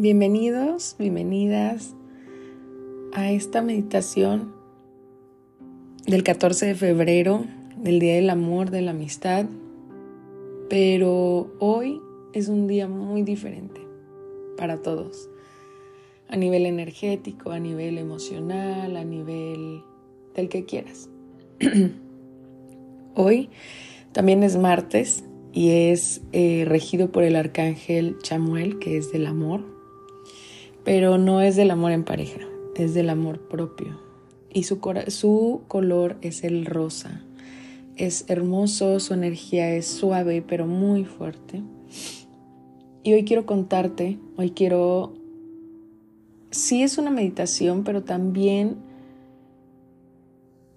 Bienvenidos, bienvenidas a esta meditación del 14 de febrero, del Día del Amor, de la Amistad. Pero hoy es un día muy diferente para todos, a nivel energético, a nivel emocional, a nivel del que quieras. hoy también es martes y es eh, regido por el arcángel Chamuel, que es del amor pero no es del amor en pareja, es del amor propio. Y su, color es el rosa. Es hermoso, su energía es suave, pero muy fuerte. Y hoy quiero contarte, hoy quiero... Sí es una meditación, pero también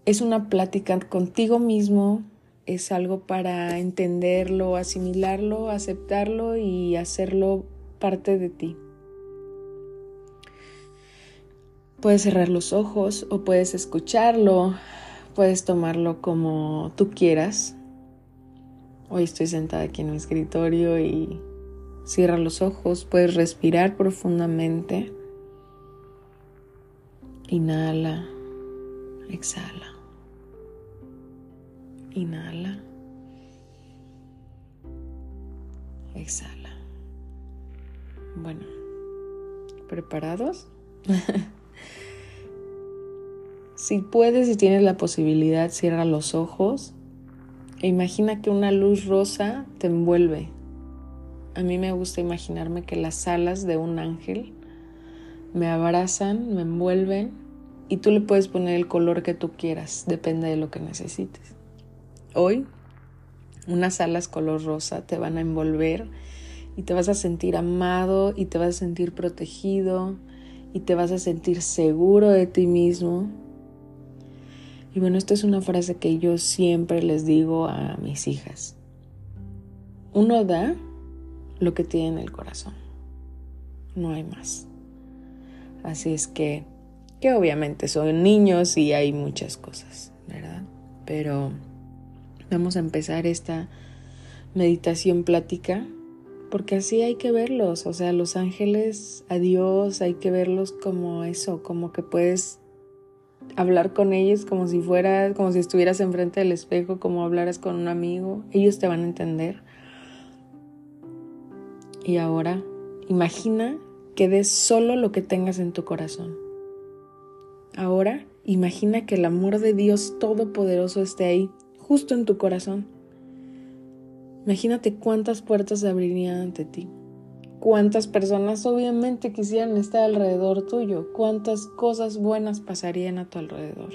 es una plática contigo mismo, es algo para entenderlo, asimilarlo, aceptarlo y hacerlo parte de ti. Puedes cerrar los ojos o puedes escucharlo, puedes tomarlo como tú quieras. Hoy estoy sentada aquí en mi escritorio y cierra los ojos, puedes respirar profundamente. Inhala, exhala. Inhala. Exhala. Bueno, ¿preparados? Si puedes y tienes la posibilidad, cierra los ojos e imagina que una luz rosa te envuelve. A mí me gusta imaginarme que las alas de un ángel me abrazan, me envuelven y tú le puedes poner el color que tú quieras, depende de lo que necesites. Hoy, unas alas color rosa te van a envolver y te vas a sentir amado y te vas a sentir protegido y te vas a sentir seguro de ti mismo y bueno, esta es una frase que yo siempre les digo a mis hijas. Uno da lo que tiene en el corazón. No hay más. Así es que, que obviamente son niños y hay muchas cosas, ¿verdad? Pero vamos a empezar esta meditación plática porque así hay que verlos, o sea, los ángeles, a Dios, hay que verlos como eso, como que puedes hablar con ellos como si fuera, como si estuvieras enfrente del espejo, como hablaras con un amigo. Ellos te van a entender. Y ahora, imagina que des solo lo que tengas en tu corazón. Ahora, imagina que el amor de Dios Todopoderoso esté ahí, justo en tu corazón. Imagínate cuántas puertas se abrirían ante ti cuántas personas obviamente quisieran estar alrededor tuyo, cuántas cosas buenas pasarían a tu alrededor.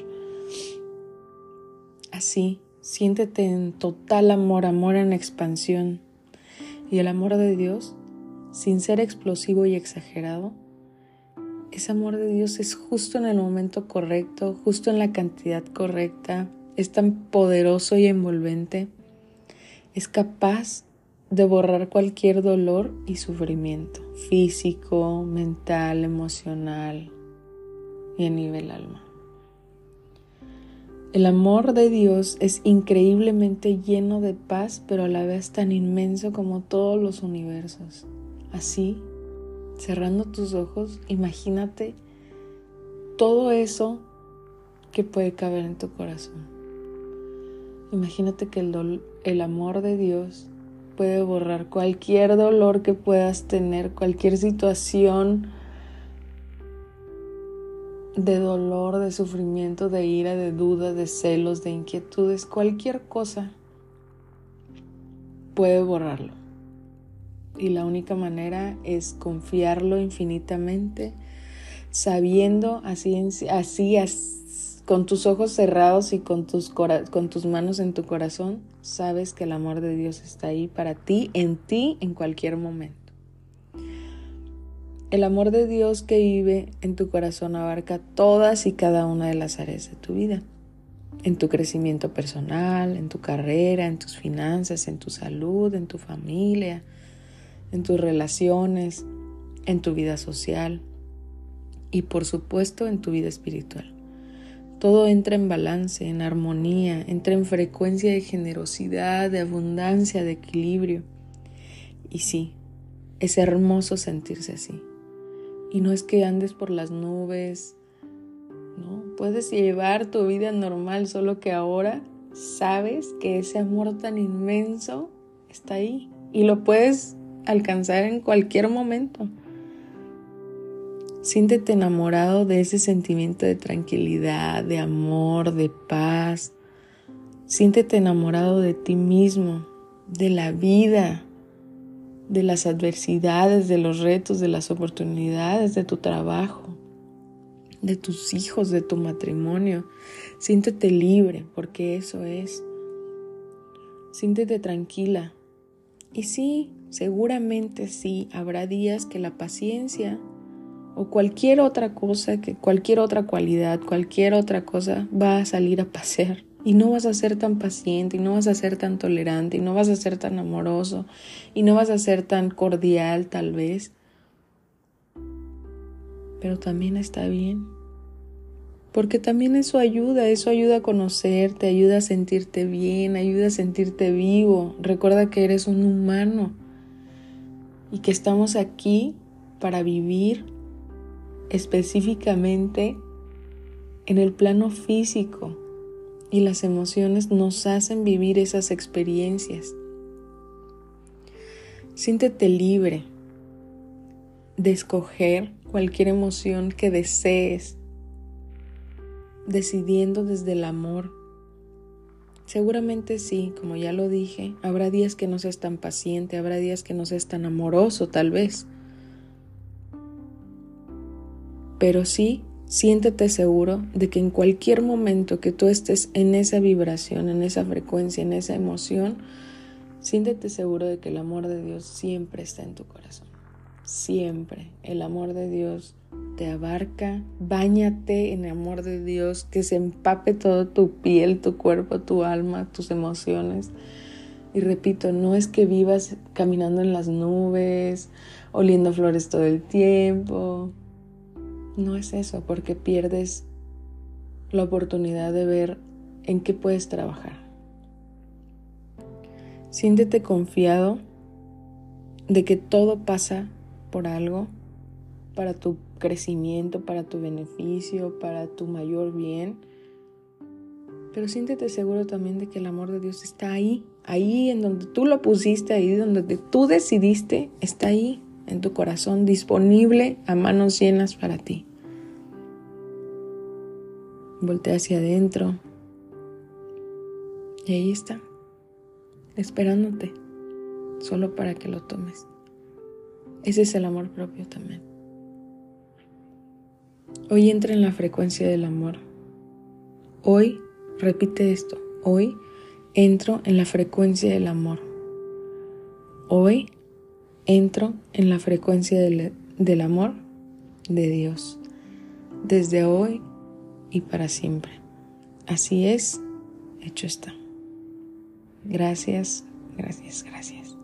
Así, siéntete en total amor, amor en expansión. Y el amor de Dios, sin ser explosivo y exagerado, ese amor de Dios es justo en el momento correcto, justo en la cantidad correcta, es tan poderoso y envolvente, es capaz de borrar cualquier dolor y sufrimiento físico, mental, emocional y a nivel alma. El amor de Dios es increíblemente lleno de paz, pero a la vez tan inmenso como todos los universos. Así, cerrando tus ojos, imagínate todo eso que puede caber en tu corazón. Imagínate que el, el amor de Dios puede borrar cualquier dolor que puedas tener, cualquier situación de dolor, de sufrimiento, de ira, de duda, de celos, de inquietudes, cualquier cosa puede borrarlo. Y la única manera es confiarlo infinitamente, sabiendo así, así, así con tus ojos cerrados y con tus, manos en tu corazón, sabes que el amor de Dios está ahí para ti, en ti, en cualquier momento. El amor de Dios que vive en tu corazón abarca todas y cada una de las áreas de tu vida. En tu crecimiento personal, en tu carrera, en tus finanzas, en tu salud, en tu familia, en tus relaciones, en tu vida social y por supuesto en tu vida espiritual. Todo entra en balance, en armonía, entra en frecuencia de generosidad, de abundancia, de equilibrio. Y sí, es hermoso sentirse así. Y no es que andes por las nubes, ¿no? Puedes llevar tu vida normal, solo que ahora sabes que ese amor tan inmenso está ahí y lo puedes alcanzar en cualquier momento. Siéntete enamorado de ese sentimiento de tranquilidad, de amor, de paz. Siéntete enamorado de ti mismo, de la vida, de las adversidades, de los retos, de las oportunidades, de tu trabajo, de tus hijos, de tu matrimonio. Siéntete libre, porque eso es. Siéntete tranquila. Y sí, seguramente sí, habrá días que la paciencia o cualquier otra cosa, que cualquier otra cualidad, cualquier otra cosa va a salir a pasear. Y no vas a ser tan paciente, y no vas a ser tan tolerante, y no vas a ser tan amoroso, y no vas a ser tan cordial tal vez. Pero también está bien. Porque también eso ayuda, eso ayuda a conocerte, ayuda a sentirte bien, ayuda a sentirte vivo. Recuerda que eres un humano y que estamos aquí para vivir específicamente en el plano físico y las emociones nos hacen vivir esas experiencias. Siéntete libre de escoger cualquier emoción que desees, decidiendo desde el amor. Seguramente sí, como ya lo dije, habrá días que no seas tan paciente, habrá días que no seas tan amoroso tal vez, pero sí siéntete seguro de que en cualquier momento que tú estés en esa vibración, en esa frecuencia, en esa emoción, siéntete seguro de que el amor de Dios siempre está en tu corazón. Siempre. El amor de Dios te abarca. Báñate en el amor de Dios, que se empape todo tu piel, tu cuerpo, tu alma, tus emociones. Y repito, no es que vivas caminando en las nubes, oliendo flores todo el tiempo, no es eso, porque pierdes la oportunidad de ver en qué puedes trabajar. Siéntete confiado de que todo pasa por algo, para tu crecimiento, para tu beneficio, para tu mayor bien. Pero siéntete seguro también de que el amor de Dios está ahí, ahí en donde tú lo pusiste, ahí donde tú decidiste, está ahí en tu corazón, disponible a manos llenas para ti. Voltea hacia adentro. Y ahí está, esperándote, solo para que lo tomes. Ese es el amor propio también. Hoy entra en la frecuencia del amor. Hoy, repite esto, hoy entro en la frecuencia del amor. Hoy entro en la frecuencia del, del amor de Dios. Desde hoy y para siempre. Así es, hecho está. Gracias, gracias, gracias.